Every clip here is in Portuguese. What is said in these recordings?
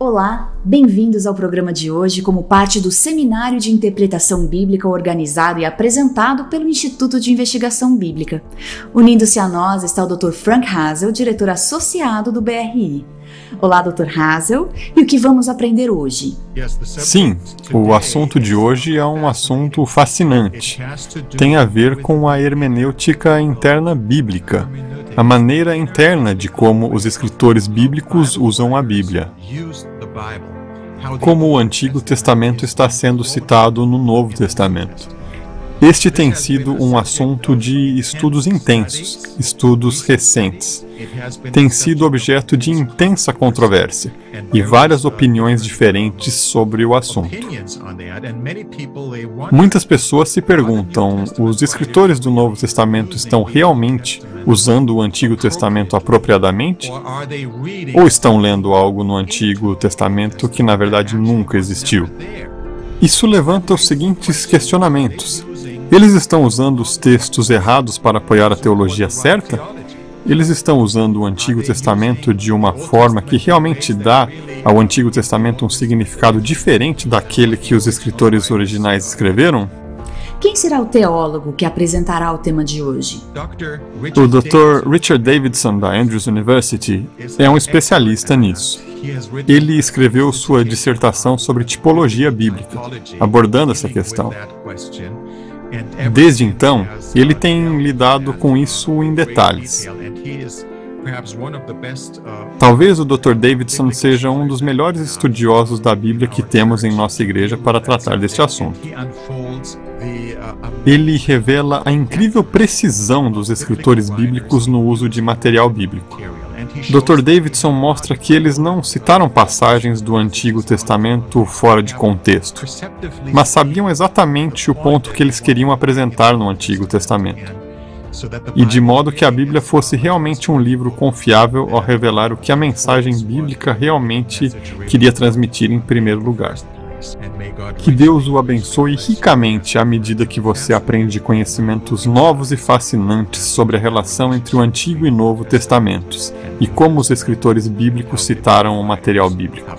Olá, bem-vindos ao programa de hoje como parte do Seminário de Interpretação Bíblica organizado e apresentado pelo Instituto de Investigação Bíblica. Unindo-se a nós está o Dr. Frank Hazel, diretor associado do BRI. Olá, Dr. Hazel, e o que vamos aprender hoje? Sim, o assunto de hoje é um assunto fascinante. Tem a ver com a hermenêutica interna bíblica a maneira interna de como os escritores bíblicos usam a Bíblia. Como o Antigo Testamento está sendo citado no Novo Testamento. Este tem sido um assunto de estudos intensos, estudos recentes. Tem sido objeto de intensa controvérsia e várias opiniões diferentes sobre o assunto. Muitas pessoas se perguntam: os escritores do Novo Testamento estão realmente usando o Antigo Testamento apropriadamente? Ou estão lendo algo no Antigo Testamento que na verdade nunca existiu? Isso levanta os seguintes questionamentos. Eles estão usando os textos errados para apoiar a teologia certa? Eles estão usando o Antigo Testamento de uma forma que realmente dá ao Antigo Testamento um significado diferente daquele que os escritores originais escreveram? Quem será o teólogo que apresentará o tema de hoje? O Dr. Richard Davidson, da Andrews University, é um especialista nisso. Ele escreveu sua dissertação sobre tipologia bíblica, abordando essa questão. Desde então, ele tem lidado com isso em detalhes. Talvez o Dr. Davidson seja um dos melhores estudiosos da Bíblia que temos em nossa igreja para tratar deste assunto. Ele revela a incrível precisão dos escritores bíblicos no uso de material bíblico. Dr. Davidson mostra que eles não citaram passagens do Antigo Testamento fora de contexto, mas sabiam exatamente o ponto que eles queriam apresentar no Antigo Testamento. E de modo que a Bíblia fosse realmente um livro confiável ao revelar o que a mensagem bíblica realmente queria transmitir em primeiro lugar. Que Deus o abençoe ricamente à medida que você aprende conhecimentos novos e fascinantes sobre a relação entre o Antigo e Novo Testamentos e como os escritores bíblicos citaram o material bíblico.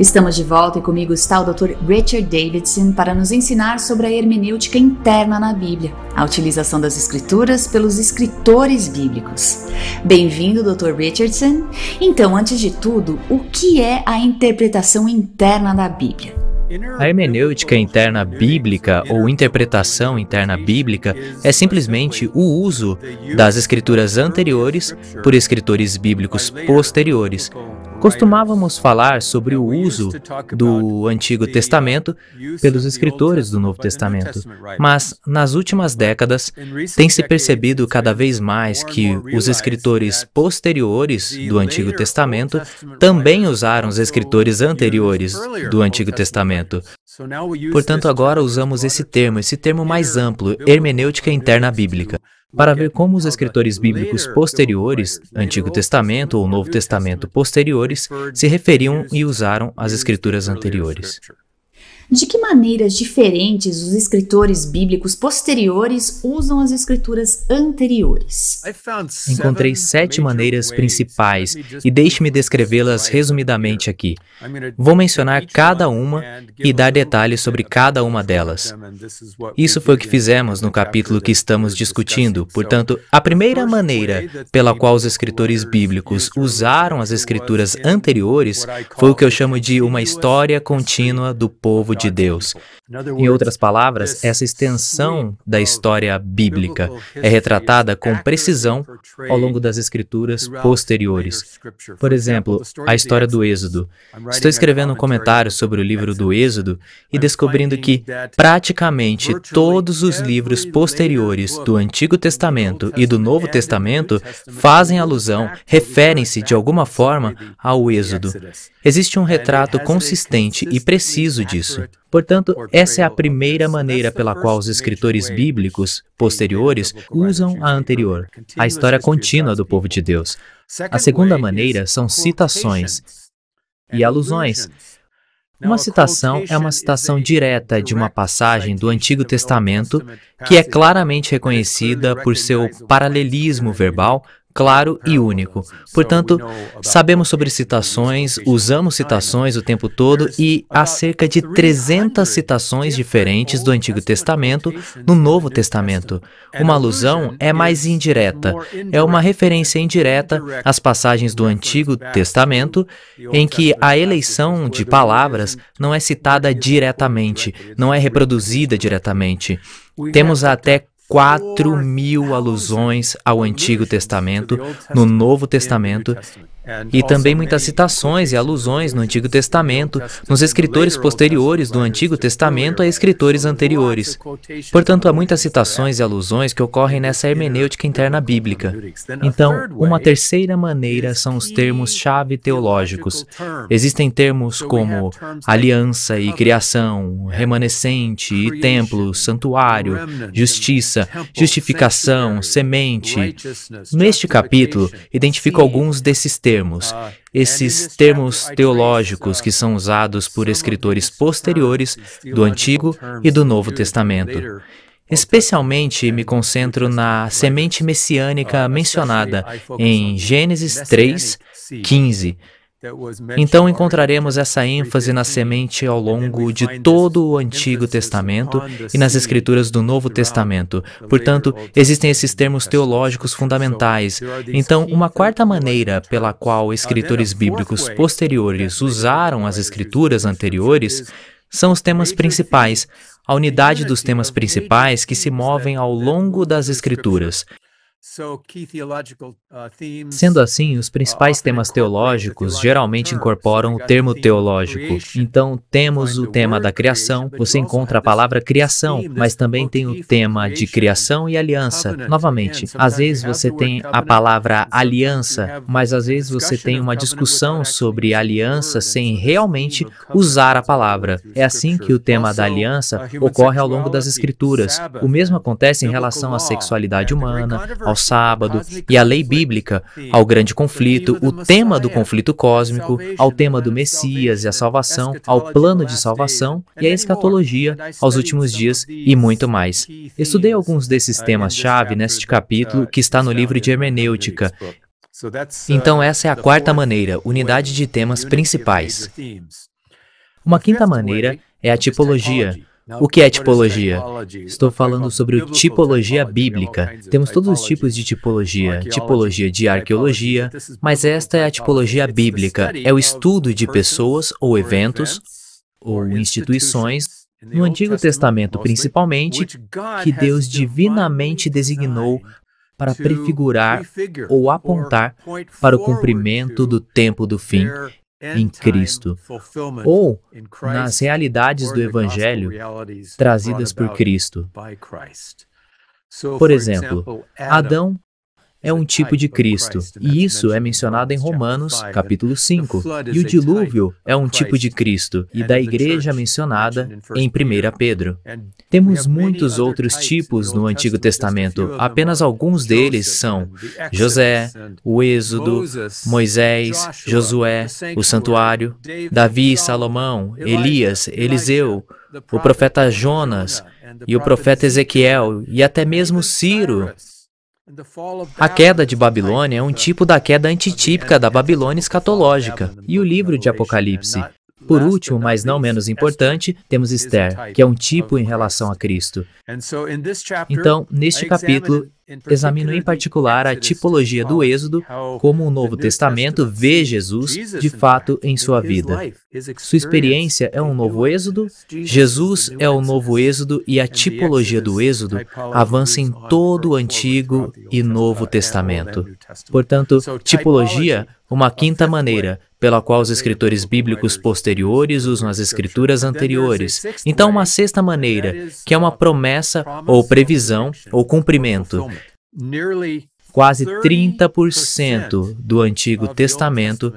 Estamos de volta e comigo está o Dr. Richard Davidson para nos ensinar sobre a hermenêutica interna na Bíblia, a utilização das escrituras pelos escritores bíblicos. Bem-vindo, Dr. Richardson. Então, antes de tudo, o que é a interpretação interna da Bíblia? A hermenêutica interna bíblica ou interpretação interna bíblica é simplesmente o uso das escrituras anteriores por escritores bíblicos posteriores Costumávamos falar sobre o uso do Antigo Testamento pelos escritores do Novo Testamento, mas nas últimas décadas tem-se percebido cada vez mais que os escritores posteriores do Antigo Testamento também usaram os escritores anteriores do Antigo Testamento. Portanto, agora usamos esse termo, esse termo mais amplo, hermenêutica interna bíblica para ver como os escritores bíblicos posteriores, Antigo Testamento ou Novo Testamento posteriores, se referiam e usaram as escrituras anteriores. De que maneiras diferentes os escritores bíblicos posteriores usam as escrituras anteriores? Encontrei sete maneiras principais e deixe-me descrevê-las resumidamente aqui. Vou mencionar cada uma e dar detalhes sobre cada uma delas. Isso foi o que fizemos no capítulo que estamos discutindo. Portanto, a primeira maneira pela qual os escritores bíblicos usaram as escrituras anteriores foi o que eu chamo de uma história contínua do povo de Deus. Em outras palavras, essa extensão da história bíblica é retratada com precisão ao longo das escrituras posteriores. Por exemplo, a história do Êxodo. Estou escrevendo um comentário sobre o livro do Êxodo e descobrindo que praticamente todos os livros posteriores do Antigo Testamento e do Novo Testamento fazem alusão, referem-se de alguma forma ao Êxodo. Existe um retrato consistente e preciso disso. Portanto, essa é a primeira maneira pela qual os escritores bíblicos posteriores usam a anterior, a história contínua do povo de Deus. A segunda maneira são citações e alusões. Uma citação é uma citação direta de uma passagem do Antigo Testamento que é claramente reconhecida por seu paralelismo verbal claro e único. Portanto, sabemos sobre citações, usamos citações o tempo todo e há cerca de 300 citações diferentes do Antigo Testamento no Novo Testamento. Uma alusão é mais indireta, é uma referência indireta às passagens do Antigo Testamento em que a eleição de palavras não é citada diretamente, não é reproduzida diretamente. Temos até 4 mil alusões ao Antigo Testamento no Novo Testamento e também muitas citações e alusões no Antigo Testamento, nos escritores posteriores do Antigo Testamento a escritores anteriores. Portanto, há muitas citações e alusões que ocorrem nessa hermenêutica interna bíblica. Então, uma terceira maneira são os termos-chave teológicos. Existem termos como aliança e criação, remanescente e templo, santuário, justiça, justificação, semente. Neste capítulo, identifico alguns desses termos termos, ah, esses termos teológicos que são usados por escritores posteriores do Antigo e do Novo Testamento. Especialmente me concentro na semente messiânica mencionada em Gênesis 3, 15, então encontraremos essa ênfase na semente ao longo de todo o Antigo Testamento e nas Escrituras do Novo Testamento. Portanto, existem esses termos teológicos fundamentais. Então, uma quarta maneira pela qual escritores bíblicos posteriores usaram as Escrituras anteriores são os temas principais, a unidade dos temas principais que se movem ao longo das Escrituras. Uh, Sendo assim, os uh, principais temas teológicos geralmente incorporam o termo teológico. Então, temos o tema da criação, você encontra a palavra criação, mas também tem o tema de criação e aliança. Novamente, às vezes você tem a palavra aliança, mas às vezes você tem uma discussão sobre aliança sem realmente usar a palavra. É assim que o tema da aliança uh, ocorre ao longo das Escrituras. O mesmo acontece em relação à sexualidade humana, ao sábado e à lei bíblica, ao grande conflito, o tema do conflito cósmico, ao tema do Messias e a salvação, ao plano de salvação e à escatologia, aos últimos dias e muito mais. Estudei alguns desses temas-chave neste capítulo que está no livro de hermenêutica. Então, essa é a quarta maneira, unidade de temas principais. Uma quinta maneira é a tipologia. O que é tipologia? Estou falando sobre tipologia bíblica. Temos todos os tipos de tipologia, tipologia de arqueologia, mas esta é a tipologia bíblica, é o estudo de pessoas ou eventos ou instituições no Antigo Testamento, principalmente, que Deus divinamente designou para prefigurar ou apontar para o cumprimento do tempo do fim em Cristo, ou nas realidades do Evangelho trazidas por Cristo. Por exemplo, Adão é um tipo de Cristo, e isso é mencionado em Romanos, capítulo 5. E o dilúvio é um tipo de Cristo, e da igreja mencionada em 1 Pedro. Temos muitos outros tipos no Antigo Testamento, apenas alguns deles são José, o Êxodo, Moisés, Josué, o santuário, Davi, Salomão, Elias, Eliseu, o profeta Jonas e o profeta Ezequiel, e até mesmo Ciro, a queda de Babilônia é um tipo da queda antitípica da Babilônia escatológica. E o livro de Apocalipse por último, mas não menos importante, temos Esther, que é um tipo em relação a Cristo. Então, neste capítulo, examino em particular a tipologia do Êxodo, como o Novo Testamento vê Jesus de fato em sua vida. Sua experiência é um novo Êxodo, Jesus é o novo Êxodo e a tipologia do Êxodo avança em todo o Antigo e Novo Testamento. Portanto, tipologia, uma quinta maneira pela qual os escritores bíblicos posteriores usam as escrituras anteriores. Então, uma sexta maneira, que é uma promessa ou previsão ou cumprimento. Quase 30% do Antigo Testamento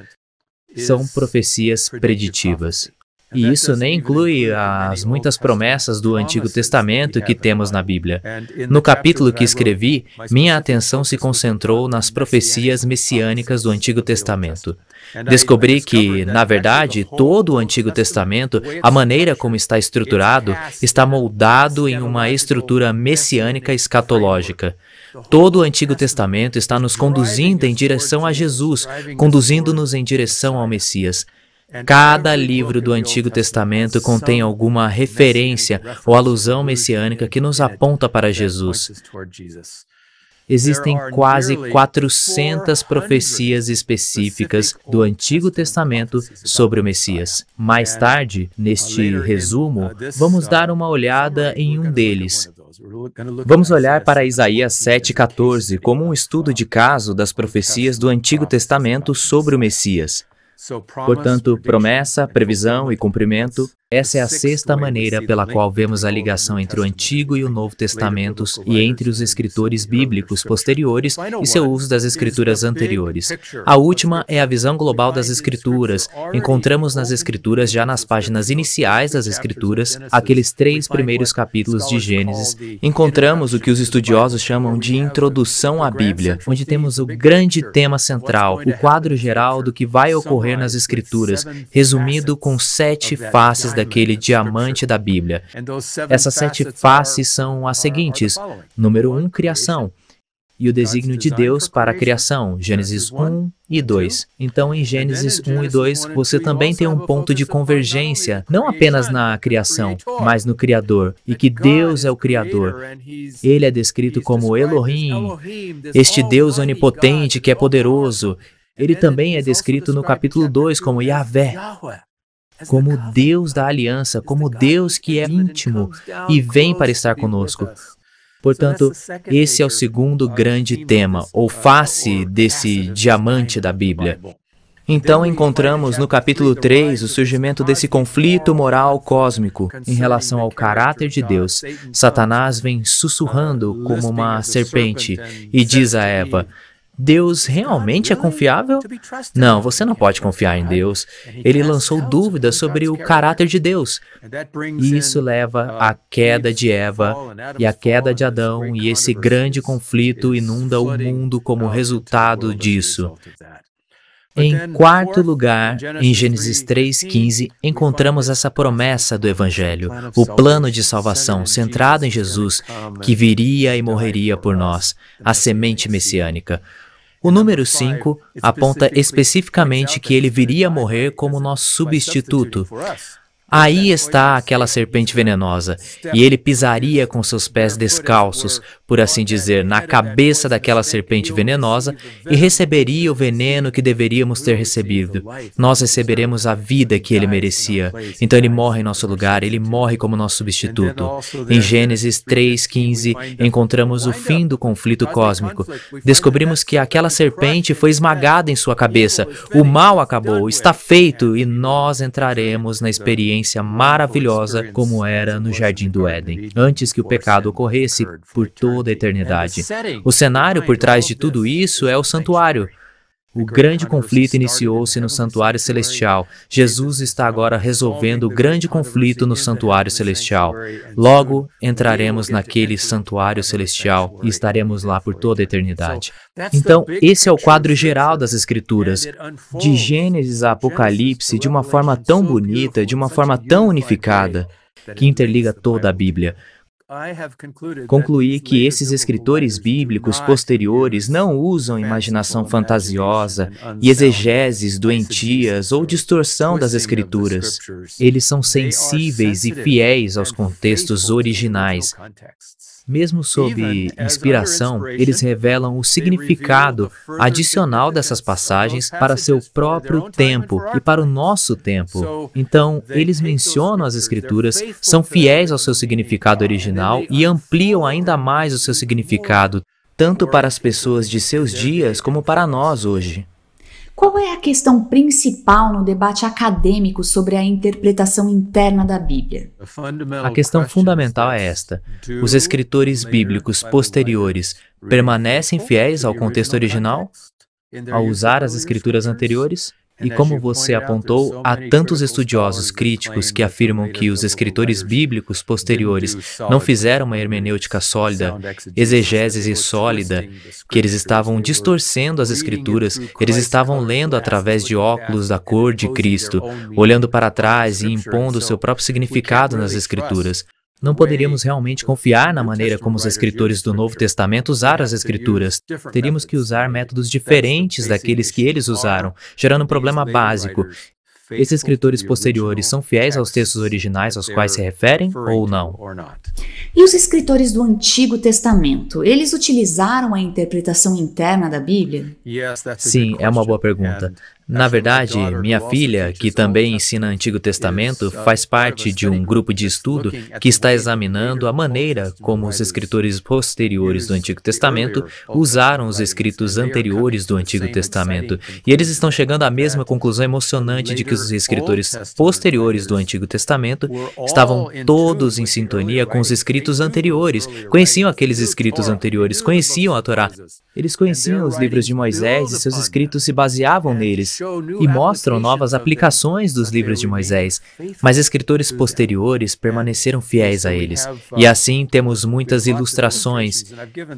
são profecias preditivas. E isso nem inclui as muitas promessas do Antigo Testamento que temos na Bíblia. No capítulo que escrevi, minha atenção se concentrou nas profecias messiânicas do Antigo Testamento. Descobri que, na verdade, todo o Antigo Testamento, a maneira como está estruturado, está moldado em uma estrutura messiânica escatológica. Todo o Antigo Testamento está nos conduzindo em direção a Jesus, conduzindo-nos em direção ao Messias. Cada livro do Antigo Testamento contém alguma referência ou alusão messiânica que nos aponta para Jesus. Existem quase 400 profecias específicas do Antigo Testamento sobre o Messias. Mais tarde, neste resumo, vamos dar uma olhada em um deles. Vamos olhar para Isaías 7,14 como um estudo de caso das profecias do Antigo Testamento sobre o Messias. Portanto, promessa, previsão e cumprimento essa é a sexta maneira pela qual vemos a ligação entre o Antigo e o Novo Testamentos e entre os escritores bíblicos posteriores e seu uso das escrituras anteriores. A última é a visão global das escrituras. Encontramos nas escrituras, já nas páginas iniciais das escrituras, aqueles três primeiros capítulos de Gênesis, encontramos o que os estudiosos chamam de introdução à Bíblia, onde temos o grande tema central, o quadro geral do que vai ocorrer nas escrituras, resumido com sete faces da daquele diamante da Bíblia. Essas sete faces são as seguintes: número um, criação. E o desígnio de Deus para a criação, Gênesis 1 e 2. Então, em Gênesis 1 e 2, você também tem um ponto de convergência, não apenas na criação, mas no Criador, e que Deus é o Criador. Ele é descrito como Elohim, este Deus onipotente que é poderoso. Ele também é descrito no capítulo 2 como Yahvé, como Deus da aliança, como Deus que é íntimo e vem para estar conosco. Portanto, esse é o segundo grande tema, ou face desse diamante da Bíblia. Então encontramos no capítulo 3 o surgimento desse conflito moral cósmico em relação ao caráter de Deus. Satanás vem sussurrando como uma serpente e diz a Eva: Deus realmente é confiável? Não, você não pode confiar em Deus. Ele lançou dúvidas sobre o caráter de Deus. E isso leva à queda de Eva e à queda de Adão, e esse grande conflito inunda o mundo como resultado disso. Em quarto lugar, em Gênesis 3,15, encontramos essa promessa do Evangelho, o plano de salvação centrado em Jesus, que viria e morreria por nós, a semente messiânica. O número 5 aponta especificamente que ele viria a morrer como nosso substituto. Aí está aquela serpente venenosa, e ele pisaria com seus pés descalços, por assim dizer, na cabeça daquela serpente venenosa e receberia o veneno que deveríamos ter recebido. Nós receberemos a vida que ele merecia. Então ele morre em nosso lugar, ele morre como nosso substituto. Em Gênesis 3:15 encontramos o fim do conflito cósmico. Descobrimos que aquela serpente foi esmagada em sua cabeça. O mal acabou, está feito e nós entraremos na experiência experiência maravilhosa como era no Jardim do Éden, antes que o pecado ocorresse por toda a eternidade. O cenário por trás de tudo isso é o santuário. O grande conflito iniciou-se no santuário celestial. Jesus está agora resolvendo o grande conflito no santuário celestial. Logo entraremos naquele santuário celestial e estaremos lá por toda a eternidade. Então, esse é o quadro geral das Escrituras, de Gênesis a Apocalipse, de uma forma tão bonita, de uma forma tão unificada, que interliga toda a Bíblia. Concluí que esses escritores bíblicos posteriores não usam imaginação fantasiosa e exegeses doentias ou distorção das escrituras. Eles são sensíveis e fiéis aos contextos originais. Mesmo sob inspiração, eles revelam o significado adicional dessas passagens para seu próprio tempo e para o nosso tempo. Então, eles mencionam as Escrituras, são fiéis ao seu significado original e ampliam ainda mais o seu significado, tanto para as pessoas de seus dias como para nós hoje. Qual é a questão principal no debate acadêmico sobre a interpretação interna da Bíblia? A questão fundamental é esta: os escritores bíblicos posteriores permanecem fiéis ao contexto original ao usar as escrituras anteriores? E como você apontou, há tantos estudiosos críticos que afirmam que os escritores bíblicos posteriores não fizeram uma hermenêutica sólida, exegese sólida, que eles estavam distorcendo as escrituras, eles estavam lendo através de óculos da cor de Cristo, olhando para trás e impondo seu próprio significado nas escrituras. Não poderíamos realmente confiar na maneira como os escritores do Novo Testamento usaram as Escrituras. Teríamos que usar métodos diferentes daqueles que eles usaram, gerando um problema básico. Esses escritores posteriores são fiéis aos textos originais aos quais se referem ou não? E os escritores do Antigo Testamento, eles utilizaram a interpretação interna da Bíblia? Sim, é uma boa pergunta. Na verdade, minha filha, que também ensina Antigo Testamento, faz parte de um grupo de estudo que está examinando a maneira como os escritores posteriores do Antigo Testamento usaram os escritos anteriores do Antigo Testamento. E eles estão chegando à mesma conclusão emocionante de que os escritores posteriores do Antigo Testamento estavam todos em sintonia com os escritos anteriores, conheciam aqueles escritos anteriores, conheciam a Torá. Eles conheciam os livros de Moisés e seus escritos se baseavam neles e mostram novas aplicações dos livros de Moisés, mas escritores posteriores permaneceram fiéis a eles. E assim temos muitas ilustrações.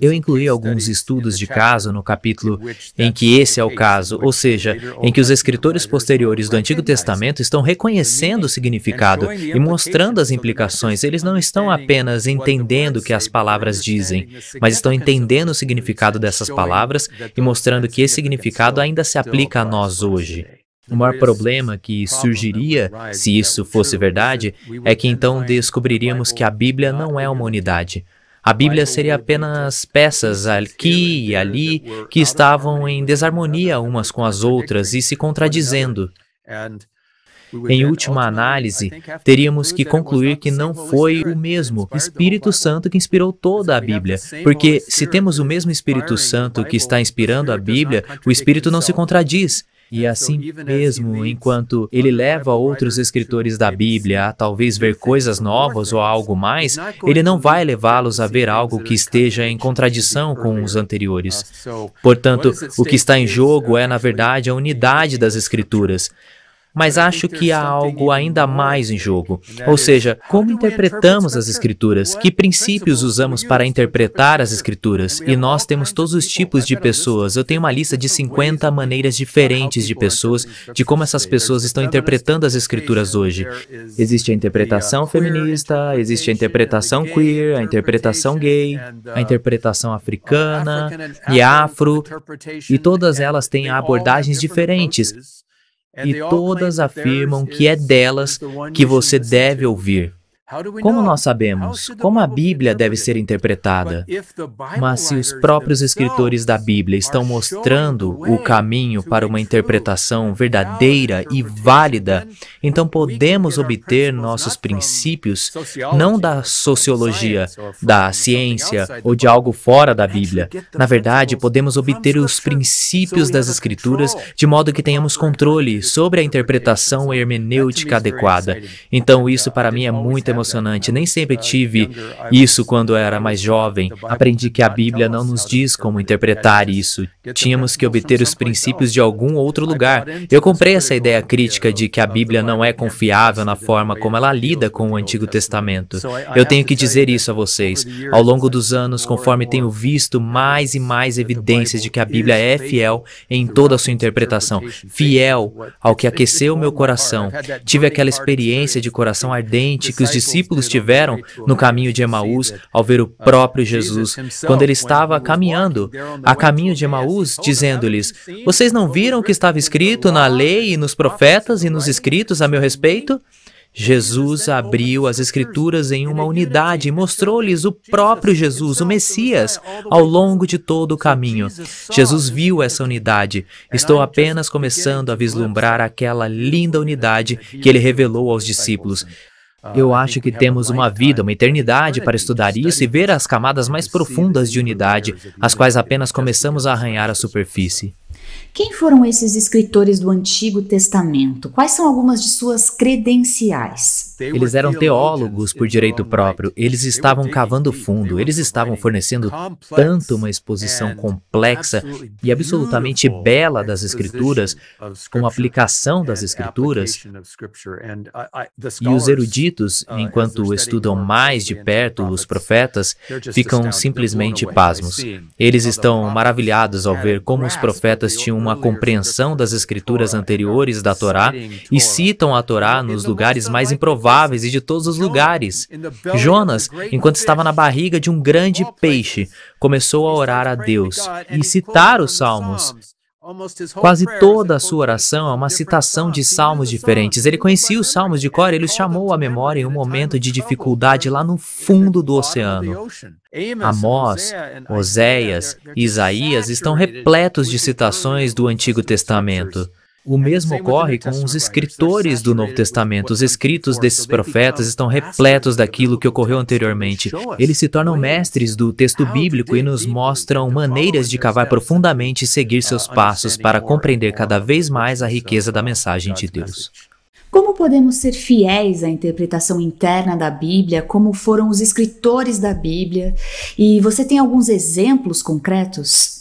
Eu incluí alguns estudos de caso no capítulo em que esse é o caso, ou seja, em que os escritores posteriores do Antigo Testamento estão reconhecendo o significado e mostrando as implicações. Eles não estão apenas entendendo o que as palavras dizem, mas estão entendendo o significado dessas palavras e mostrando que esse significado ainda se aplica a nós hoje. O maior problema que surgiria, se isso fosse verdade, é que então descobriríamos que a Bíblia não é uma unidade. A Bíblia seria apenas peças aqui e ali que estavam em desarmonia umas com as outras e se contradizendo. Em última análise, teríamos que concluir que não foi o mesmo Espírito Santo que inspirou toda a Bíblia, porque se temos o mesmo Espírito Santo que está inspirando a Bíblia, o Espírito não se contradiz. E assim mesmo, enquanto ele leva outros escritores da Bíblia a talvez ver coisas novas ou algo mais, ele não vai levá-los a ver algo que esteja em contradição com os anteriores. Portanto, o que está em jogo é, na verdade, a unidade das Escrituras mas acho que há algo ainda mais em jogo. Ou seja, como interpretamos as Escrituras? Que princípios usamos para interpretar as Escrituras? E nós temos todos os tipos de pessoas. Eu tenho uma lista de 50 maneiras diferentes de pessoas, de como essas pessoas estão interpretando as Escrituras hoje. Existe a interpretação feminista, existe a interpretação queer, a interpretação gay, a interpretação africana e afro, e todas elas têm abordagens diferentes e todas afirmam que é delas que você deve ouvir. Como nós sabemos? Como a Bíblia deve ser interpretada? Mas se os próprios escritores da Bíblia estão mostrando o caminho para uma interpretação verdadeira e válida, então podemos obter nossos princípios não da sociologia, da ciência ou de algo fora da Bíblia. Na verdade, podemos obter os princípios das Escrituras de modo que tenhamos controle sobre a interpretação hermenêutica adequada. Então, isso para mim é muito emocionante. Nem sempre tive isso quando era mais jovem. Aprendi que a Bíblia não nos diz como interpretar isso. Tínhamos que obter os princípios de algum outro lugar. Eu comprei essa ideia crítica de que a Bíblia não é confiável na forma como ela lida com o Antigo Testamento. Eu tenho que dizer isso a vocês. Ao longo dos anos, conforme tenho visto mais e mais evidências de que a Bíblia é fiel em toda a sua interpretação, fiel ao que aqueceu meu coração, tive aquela experiência de coração ardente que os discípulos tiveram no caminho de Emaús ao ver o próprio Jesus, quando ele estava caminhando a caminho de Emaús, dizendo-lhes: Vocês não viram o que estava escrito na lei e nos profetas e nos escritos a meu respeito? Jesus abriu as Escrituras em uma unidade e mostrou-lhes o próprio Jesus, o Messias, ao longo de todo o caminho. Jesus viu essa unidade. Estou apenas começando a vislumbrar aquela linda unidade que ele revelou aos discípulos. Eu acho que temos uma vida, uma eternidade para estudar isso e ver as camadas mais profundas de unidade, as quais apenas começamos a arranhar a superfície. Quem foram esses escritores do Antigo Testamento? Quais são algumas de suas credenciais? Eles eram teólogos por direito próprio, eles estavam cavando fundo, eles estavam fornecendo tanto uma exposição complexa e absolutamente bela das Escrituras, com aplicação das Escrituras, e os eruditos, enquanto estudam mais de perto os profetas, ficam simplesmente pasmos. Eles estão maravilhados ao ver como os profetas tinham uma compreensão das Escrituras anteriores da Torá e citam a Torá nos lugares mais improváveis e de todos os lugares. Jonas, enquanto estava na barriga de um grande peixe, começou a orar a Deus e citar os salmos. Quase toda a sua oração é uma citação de salmos diferentes. Ele conhecia os salmos de cor e ele os chamou à memória em um momento de dificuldade lá no fundo do oceano. Amós, Oséias e Isaías estão repletos de citações do Antigo Testamento. O mesmo ocorre com os escritores do Novo Testamento. Os escritos desses profetas estão repletos daquilo que ocorreu anteriormente. Eles se tornam mestres do texto bíblico e nos mostram maneiras de cavar profundamente e seguir seus passos para compreender cada vez mais a riqueza da mensagem de Deus. Como podemos ser fiéis à interpretação interna da Bíblia, como foram os escritores da Bíblia? E você tem alguns exemplos concretos?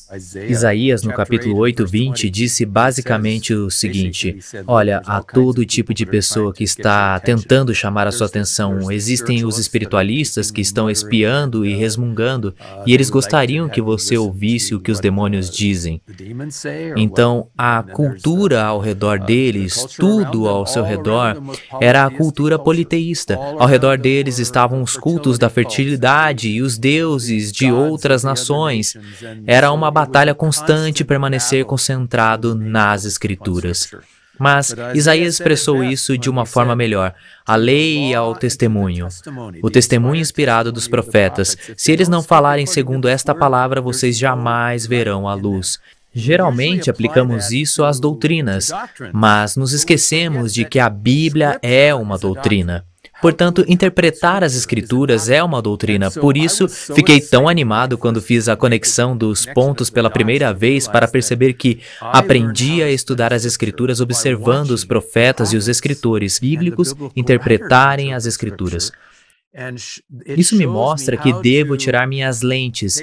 Isaías, no capítulo 8, 20, disse basicamente o seguinte: Olha, há todo tipo de pessoa que está tentando chamar a sua atenção. Existem os espiritualistas que estão espiando e resmungando, e eles gostariam que você ouvisse o que os demônios dizem. Então, a cultura ao redor deles, tudo ao seu redor, era a cultura politeísta. Ao redor deles estavam os cultos da fertilidade e os deuses de outras nações. Era uma batalha constante permanecer concentrado nas Escrituras. Mas Isaías expressou isso de uma forma melhor. A lei ao testemunho. O testemunho inspirado dos profetas. Se eles não falarem segundo esta palavra, vocês jamais verão a luz. Geralmente aplicamos isso às doutrinas, mas nos esquecemos de que a Bíblia é uma doutrina. Portanto, interpretar as Escrituras é uma doutrina. Por isso, fiquei tão animado quando fiz a conexão dos pontos pela primeira vez para perceber que aprendi a estudar as Escrituras observando os profetas e os escritores bíblicos interpretarem as Escrituras. Isso me mostra que devo tirar minhas lentes,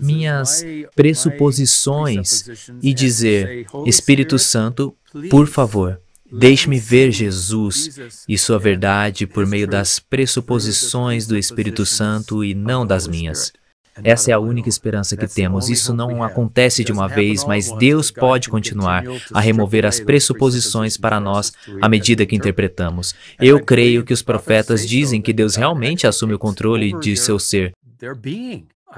minhas pressuposições e dizer: Espírito Santo, por favor, Deixe-me ver Jesus e sua verdade por meio das pressuposições do Espírito Santo e não das minhas. Essa é a única esperança que temos. Isso não acontece de uma vez, mas Deus pode continuar a remover as pressuposições para nós à medida que interpretamos. Eu creio que os profetas dizem que Deus realmente assume o controle de seu ser.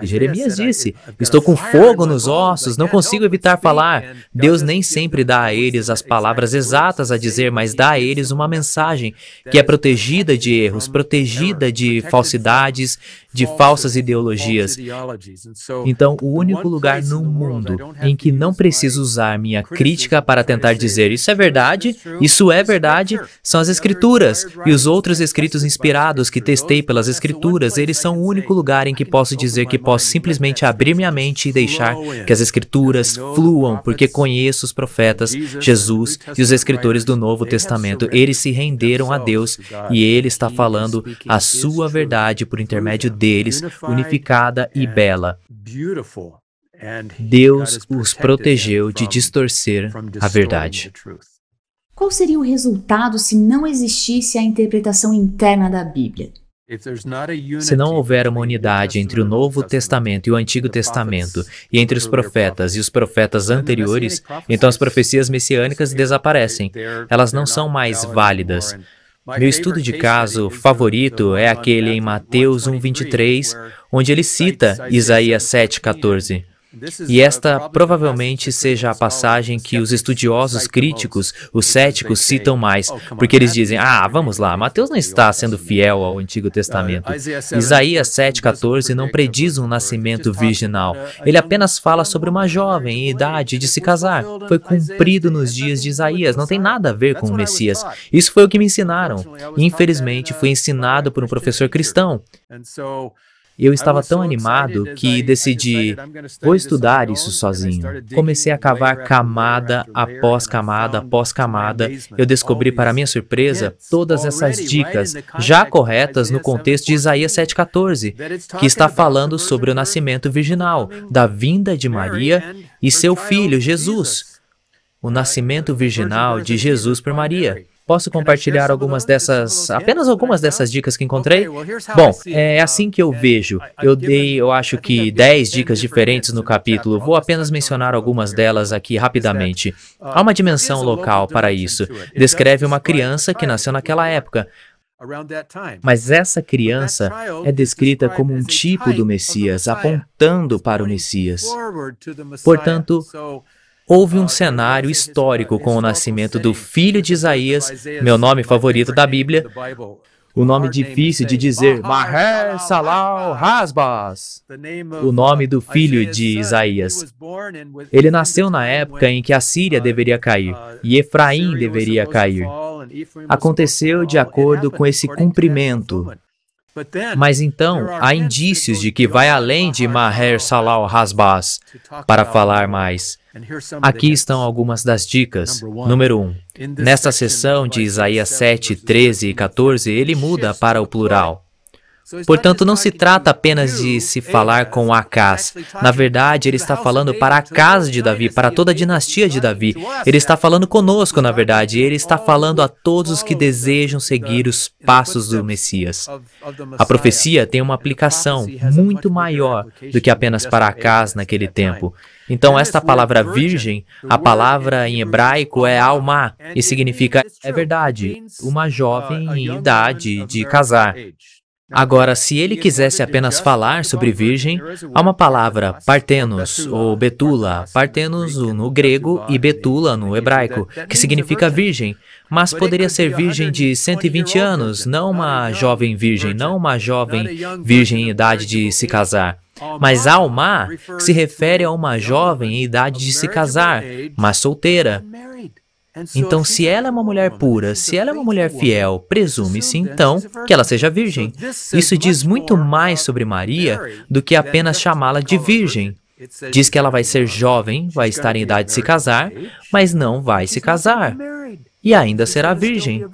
Jeremias disse: Estou com fogo nos ossos, não consigo evitar falar. Deus nem sempre dá a eles as palavras exatas a dizer, mas dá a eles uma mensagem que é protegida de erros, protegida de falsidades, de falsas ideologias. Então, o único lugar no mundo em que não preciso usar minha crítica para tentar dizer isso é verdade, isso é verdade, são as Escrituras e os outros escritos inspirados que testei pelas Escrituras. Eles são o único lugar em que posso dizer que posso simplesmente abrir minha mente e deixar que as Escrituras fluam, porque conheço os profetas, Jesus e os escritores do Novo Testamento. Eles se renderam a Deus e Ele está falando a sua verdade por intermédio deles, unificada e bela. Deus os protegeu de distorcer a verdade. Qual seria o resultado se não existisse a interpretação interna da Bíblia? Se não houver uma unidade entre o Novo Testamento e o Antigo Testamento, e entre os profetas e os profetas anteriores, então as profecias messiânicas desaparecem. Elas não são mais válidas. Meu estudo de caso favorito é aquele em Mateus 1:23, onde ele cita Isaías 7:14. E esta provavelmente seja a passagem que os estudiosos críticos, os céticos, citam mais, porque eles dizem: ah, vamos lá, Mateus não está sendo fiel ao Antigo Testamento. Isaías 7,14 não prediz um nascimento virginal. Ele apenas fala sobre uma jovem em idade de se casar. Foi cumprido nos dias de Isaías, não tem nada a ver com o Messias. Isso foi o que me ensinaram. Infelizmente, fui ensinado por um professor cristão. Eu estava tão animado que decidi, vou estudar isso sozinho. Comecei a cavar camada após camada após camada. Eu descobri, para minha surpresa, todas essas dicas já corretas no contexto de Isaías 7,14, que está falando sobre o nascimento virginal, da vinda de Maria e seu filho, Jesus. O nascimento virginal de Jesus por Maria. Posso compartilhar algumas dessas, apenas algumas dessas dicas que encontrei? Bom, é assim que eu vejo. Eu dei, eu acho que 10 dicas diferentes no capítulo. Vou apenas mencionar algumas delas aqui rapidamente. Há uma dimensão local para isso. Descreve uma criança que nasceu naquela época. Mas essa criança é descrita como um tipo do Messias, apontando para o Messias. Portanto, Houve um cenário histórico com o nascimento do filho de Isaías, meu nome favorito da Bíblia, o nome difícil de dizer, Maher Salal Hasbas, o nome do filho de Isaías. Ele nasceu na época em que a Síria deveria cair e Efraim deveria cair. Aconteceu de acordo com esse cumprimento. Mas então há indícios de que vai além de Maher Salal Hasbas para falar mais. Aqui estão algumas das dicas. Número 1. Um, nesta seção de Isaías 7, 13 e 14, ele muda para o plural. Portanto, não se trata apenas de se falar com Acas. Na verdade, ele está falando para a casa de Davi, para toda a dinastia de Davi. Ele está falando conosco, na verdade. Ele está falando a todos os que desejam seguir os passos do Messias. A profecia tem uma aplicação muito maior do que apenas para Acas naquele tempo. Então, esta palavra virgem, a palavra em hebraico é alma, e significa é verdade, uma jovem em idade de casar. Agora, se ele quisesse apenas falar sobre virgem, há uma palavra, partenos, ou betula, partenos no grego e betula no hebraico, que significa virgem, mas poderia ser virgem de 120 anos, não uma jovem virgem, não uma jovem virgem em idade de se casar. Mas Alma se refere a uma jovem em idade de se casar, mas solteira. Então, se ela é uma mulher pura, se ela é uma mulher fiel, presume-se então que ela seja virgem. Isso diz muito mais sobre Maria do que apenas chamá-la de virgem. Diz que ela vai ser jovem, vai estar em idade de se casar, mas não vai se casar. E ainda será virgem.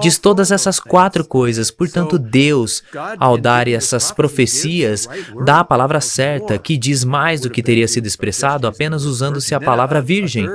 Diz todas essas quatro coisas. Portanto, Deus, ao dar essas profecias, dá a palavra certa, que diz mais do que teria sido expressado apenas usando-se a palavra virgem.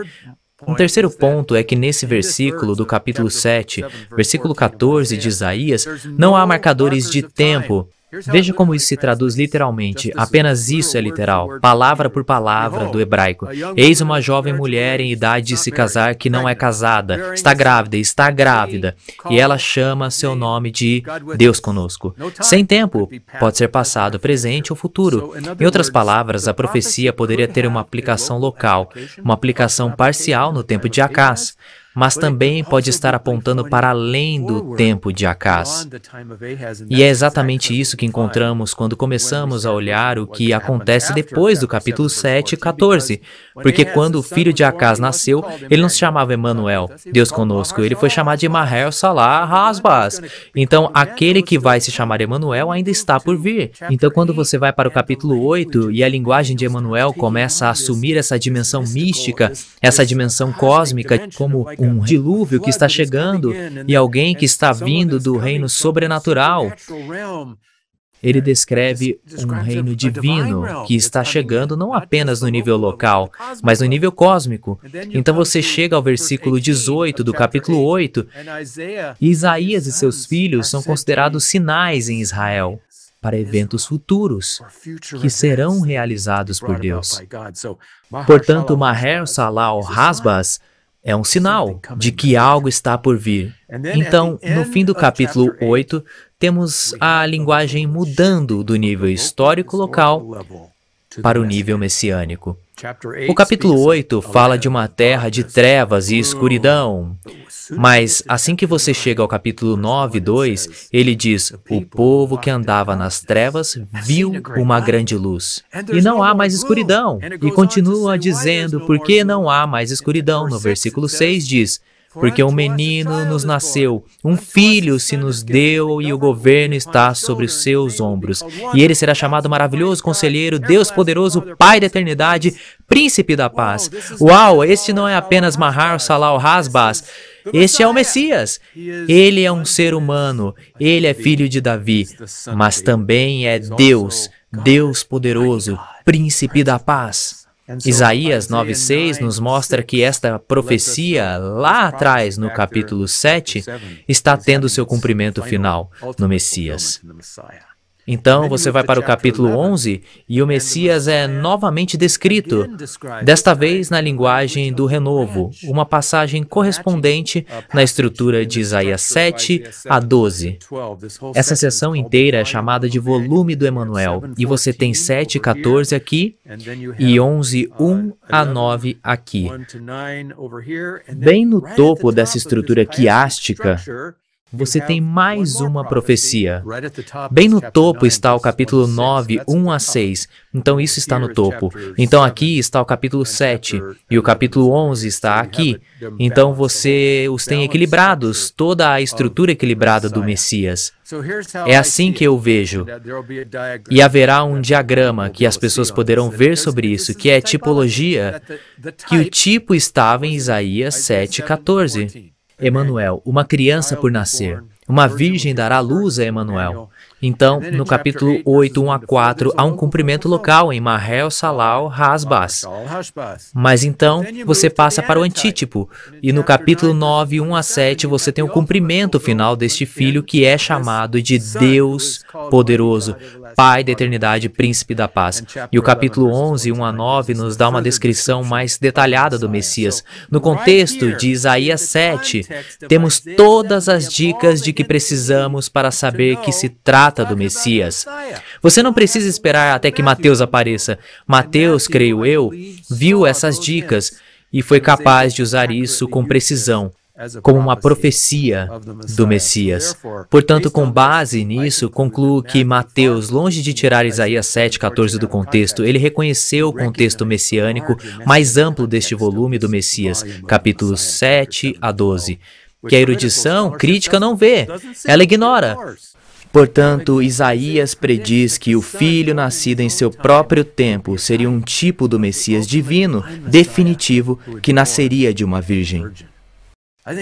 Um terceiro ponto é que nesse versículo do capítulo 7, versículo 14 de Isaías, não há marcadores de tempo. Veja como isso se traduz literalmente. Apenas isso é literal, palavra por palavra do hebraico. Eis uma jovem mulher em idade de se casar que não é casada, está grávida, está grávida, e ela chama seu nome de Deus conosco. Sem tempo, pode ser passado, presente ou futuro. Em outras palavras, a profecia poderia ter uma aplicação local, uma aplicação parcial no tempo de Acás mas também pode estar apontando para além do tempo de Acás. E é exatamente isso que encontramos quando começamos a olhar o que acontece depois do capítulo 7 e 14. Porque quando o filho de Acás nasceu, ele não se chamava Emanuel, Deus conosco, ele foi chamado de Maher Salah Hasbas. Então, aquele que vai se chamar Emanuel ainda está por vir. Então, quando você vai para o capítulo 8 e a linguagem de Emanuel começa a assumir essa dimensão mística, essa dimensão cósmica, como um dilúvio que está chegando e alguém que está vindo do reino sobrenatural. Ele descreve um reino divino que está chegando não apenas no nível local, mas no nível cósmico. Então você chega ao versículo 18 do capítulo 8, e Isaías e seus filhos são considerados sinais em Israel para eventos futuros que serão realizados por Deus. Portanto, Maher Salal Hasbas é um sinal de que algo está por vir. Então, no fim do capítulo 8, temos a linguagem mudando do nível histórico local para o nível messiânico. O capítulo 8 fala de uma terra de trevas e escuridão, mas assim que você chega ao capítulo 9, 2, ele diz: O povo que andava nas trevas viu uma grande luz. E não há mais escuridão. E continua dizendo: Por que não há mais escuridão? No versículo 6 diz: porque um menino nos nasceu, um filho se nos deu e o governo está sobre os seus ombros. E ele será chamado maravilhoso conselheiro, Deus poderoso, Pai da eternidade, príncipe da paz. Uau, este não é apenas Mahar Salal Hasbas. Este é o Messias. Ele é um ser humano, ele é filho de Davi, mas também é Deus, Deus poderoso, príncipe da paz. Isaías 9,6 nos mostra que esta profecia, lá atrás, no capítulo 7, está tendo seu cumprimento final no Messias. Então você vai para o capítulo 11 e o Messias é novamente descrito, desta vez na linguagem do renovo, uma passagem correspondente na estrutura de Isaías 7 a 12. Essa seção inteira é chamada de volume do Emanuel, e você tem 7 14 aqui e 11 1 a 9 aqui. Bem no topo dessa estrutura quiástica, você tem mais uma profecia. Bem no topo está o capítulo 9, 1 a 6. Então isso está no topo. Então aqui está o capítulo 7 e o capítulo 11 está aqui. Então você os tem equilibrados, toda a estrutura equilibrada do Messias. É assim que eu vejo. E haverá um diagrama que as pessoas poderão ver sobre isso, que é tipologia, que o tipo estava em Isaías 7,14. Emanuel, uma criança por nascer. Uma virgem dará luz a Emanuel. Então, no capítulo 8, 1 a 4, há um cumprimento local em Mahel, Salal, Hasbas. Mas então, você passa para o antítipo, e no capítulo 9, 1 a 7, você tem o cumprimento final deste filho que é chamado de Deus poderoso, Pai da eternidade, príncipe da paz. E o capítulo 11, 1 a 9, nos dá uma descrição mais detalhada do Messias. No contexto de Isaías 7, temos todas as dicas de que precisamos para saber que se trata do Messias. Você não precisa esperar até que Mateus apareça. Mateus, creio eu, viu essas dicas e foi capaz de usar isso com precisão como uma profecia do Messias. Portanto, com base nisso, concluo que Mateus, longe de tirar Isaías 7,14 do contexto, ele reconheceu o contexto messiânico mais amplo deste volume do Messias, capítulos 7 a 12, que a erudição crítica não vê, ela ignora. Portanto, Isaías prediz que o filho nascido em seu próprio tempo seria um tipo do Messias divino, definitivo, que nasceria de uma virgem.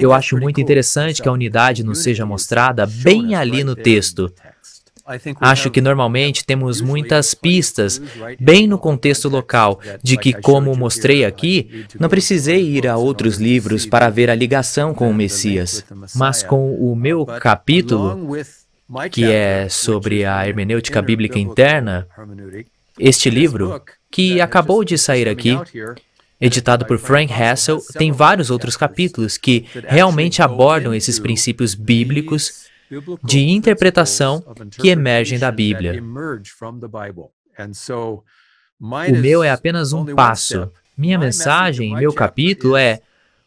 Eu acho muito interessante que a unidade nos seja mostrada bem ali no texto. Acho que normalmente temos muitas pistas, bem no contexto local, de que, como mostrei aqui, não precisei ir a outros livros para ver a ligação com o Messias. Mas com o meu capítulo, que é sobre a hermenêutica bíblica interna, este livro, que acabou de sair aqui, editado por Frank Hassel, tem vários outros capítulos que realmente abordam esses princípios bíblicos de interpretação que emergem da Bíblia. O meu é apenas um passo. Minha mensagem, meu capítulo é: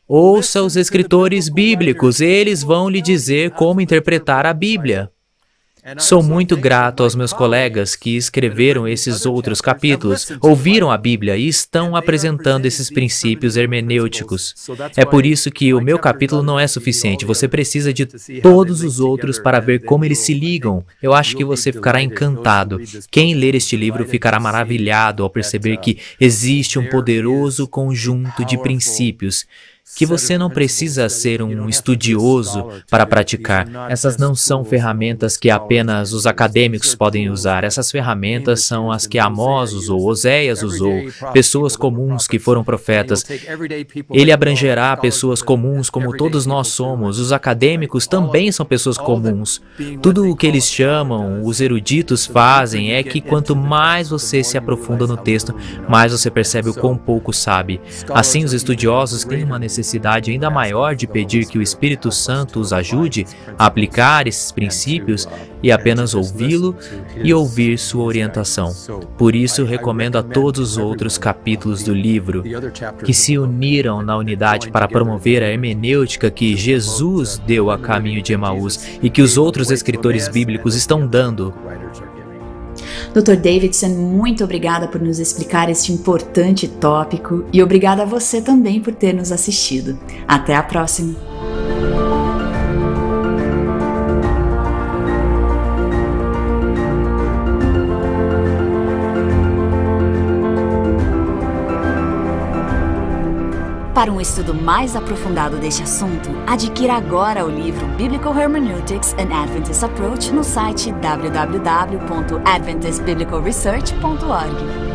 ouça os escritores bíblicos, eles vão lhe dizer como interpretar a Bíblia. Sou muito grato aos meus colegas que escreveram esses outros capítulos, ouviram a Bíblia e estão apresentando esses princípios hermenêuticos. É por isso que o meu capítulo não é suficiente. Você precisa de todos os outros para ver como eles se ligam. Eu acho que você ficará encantado. Quem ler este livro ficará maravilhado ao perceber que existe um poderoso conjunto de princípios que você não precisa ser um estudioso para praticar. Essas não são ferramentas que apenas os acadêmicos podem usar. Essas ferramentas são as que Amós usou, Oséias usou, pessoas comuns que foram profetas. Ele abrangerá pessoas comuns como todos nós somos. Os acadêmicos também são pessoas comuns. Tudo o que eles chamam, os eruditos fazem, é que quanto mais você se aprofunda no texto, mais você percebe o quão pouco sabe. Assim, os estudiosos têm uma necessidade necessidade ainda maior de pedir que o Espírito Santo os ajude a aplicar esses princípios e apenas ouvi-lo e ouvir sua orientação. Por isso, recomendo a todos os outros capítulos do livro que se uniram na unidade para promover a hermenêutica que Jesus deu a caminho de Emaús e que os outros escritores bíblicos estão dando Dr. Davidson, muito obrigada por nos explicar este importante tópico e obrigada a você também por ter nos assistido. Até a próxima! Para um estudo mais aprofundado deste assunto, adquira agora o livro Biblical Hermeneutics and Adventist Approach no site www.adventistbiblicalresearch.org.